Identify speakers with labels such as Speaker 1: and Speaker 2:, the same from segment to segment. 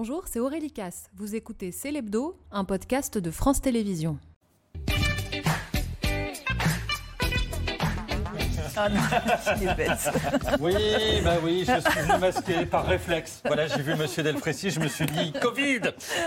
Speaker 1: Bonjour, c'est Aurélie Casse. Vous écoutez C'est l'Hebdo, un podcast de France Télévisions.
Speaker 2: Ah non, il est bête.
Speaker 3: Oui, bah oui, je suis venu masqué par réflexe. Voilà, j'ai vu Monsieur Delfrécy, je me suis dit Covid.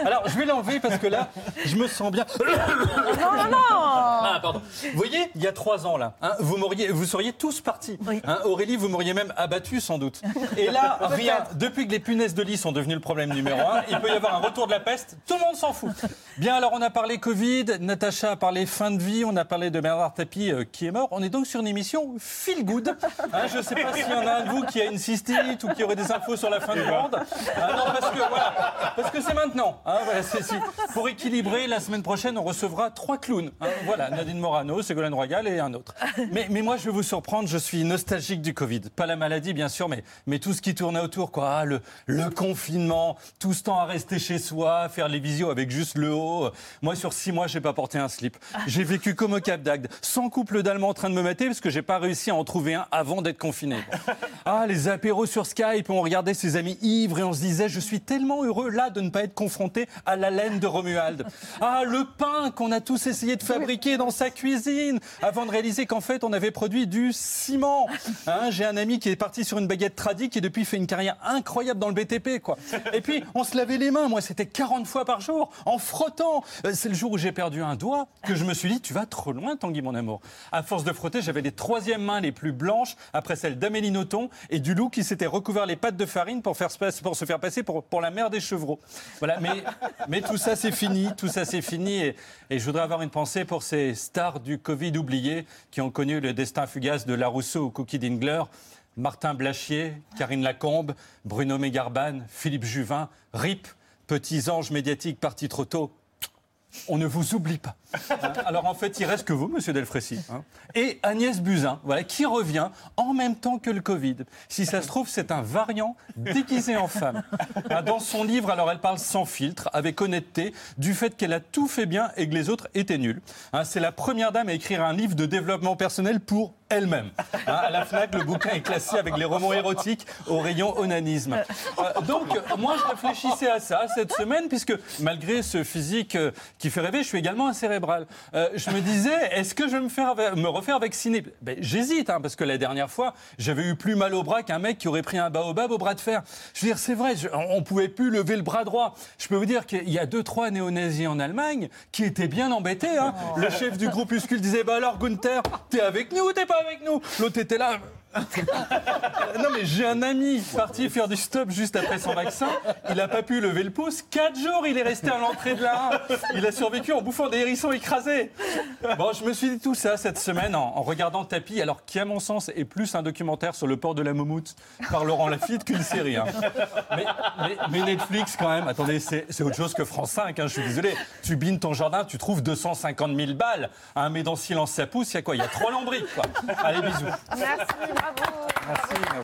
Speaker 3: Alors, je vais l'enlever parce que là, je me sens bien.
Speaker 2: Non, non, non
Speaker 3: Ah, pardon. Vous voyez, il y a trois ans là, hein, vous m'auriez, vous seriez tous partis.
Speaker 2: Oui.
Speaker 3: Hein, Aurélie, vous m'auriez même abattu sans doute. Et là, rien. Depuis que les punaises de lit sont devenues le problème numéro un, il peut y avoir un retour de la peste. Tout le monde s'en fout. Bien, alors on a parlé Covid, Natacha a parlé fin de vie, on a parlé de Bernard Tapie euh, qui est mort. On est donc sur une émission feel good. Hein, je ne sais pas s'il y en a un de vous qui a une cystite ou qui aurait des infos sur la fin du monde. Ah non, parce que voilà, parce que c'est maintenant. hein, voilà, pour équilibrer, la semaine prochaine, on recevra trois clowns. hein, voilà, Nadine Morano, Ségolène Royal et un autre. Mais, mais moi, je vais vous surprendre, je suis nostalgique du Covid. Pas la maladie, bien sûr, mais, mais tout ce qui tournait autour, quoi. Ah, le, le confinement, tout ce temps à rester chez soi, faire les visios avec juste le haut. Moi, sur six mois, j'ai pas porté un slip. J'ai vécu comme au Cap d'Agde, sans couple d'Allemands en train de me mater, parce que j'ai pas réussi à en trouver un avant d'être confiné. Ah, les apéros sur Skype, on regardait ses amis ivres et on se disait, je suis tellement heureux là de ne pas être confronté à la laine de Romuald. Ah, le pain qu'on a tous essayé de fabriquer dans sa cuisine, avant de réaliser qu'en fait, on avait produit du ciment. Hein, J'ai un ami qui est parti sur une baguette tradique et depuis fait une carrière incroyable dans le BTP, quoi. Et puis, on se lavait les mains. Moi, c'était 40 fois par jour, en frottant. Euh, C'est le jour où j'ai perdu un doigt que je me suis dit, tu vas trop loin, Tanguy, mon amour. À force de frotter, j'avais les troisièmes mains les plus blanches après celles d'Amélie Nothomb et du loup qui s'était recouvert les pattes de farine pour, faire, se faire passer pour, la mère des chevreaux. Voilà, mais, tout ça, c'est fini. Tout ça, c'est fini. Et, je voudrais avoir une pensée pour ces stars du Covid oubliés qui ont connu le destin fugace de Larousseau ou Cookie Dingler. Martin Blachier, Karine Lacombe, Bruno Mégarban, Philippe Juvin, RIP, petits anges médiatiques partis trop tôt. On ne vous oublie pas. Alors en fait, il reste que vous, Monsieur Delfrécy, hein. et Agnès Buzyn, voilà, qui revient en même temps que le Covid. Si ça se trouve, c'est un variant déguisé en femme. Hein, Dans son livre, alors elle parle sans filtre, avec honnêteté, du fait qu'elle a tout fait bien et que les autres étaient nuls. Hein, c'est la première dame à écrire un livre de développement personnel pour elle-même. Hein, à la Fnac, le bouquin est classé avec les romans érotiques au rayon onanisme. Euh, donc, moi, je réfléchissais à ça cette semaine, puisque malgré ce physique euh, qui fait rêver, je suis également un cérébral. Euh, je me disais, est-ce que je vais me, faire, me refaire vacciner ben, J'hésite, hein, parce que la dernière fois, j'avais eu plus mal au bras qu'un mec qui aurait pris un baobab au bras de fer. Je veux dire, c'est vrai, je- on pouvait plus lever le bras droit. Je peux vous dire qu'il y a deux, trois néo-nazis en Allemagne qui étaient bien embêtés. hein. Le chef du groupuscule disait, bah alors Gunther, t'es avec nous ou t'es pas avec nous L'autre était là. Non mais j'ai un ami parti faire du stop juste après son vaccin. Il n'a pas pu lever le pouce. Quatre jours, il est resté à l'entrée de la 1. Il a survécu en bouffant des hérissons écrasés. Bon, je me suis dit tout ça cette semaine en, regardant Tapis, alors qui à mon sens est plus un documentaire sur le port de la Moumoute par Laurent Lafitte qu'une série. hein. Mais, Netflix quand même, attendez, c'est autre chose que France 5. hein, je suis désolé. Tu bines ton jardin, tu trouves 250 000 balles. Un mais dans silence ça pousse. Il y a quoi? Il y a trois lambris. Allez bisous.
Speaker 4: Merci,
Speaker 3: Merci.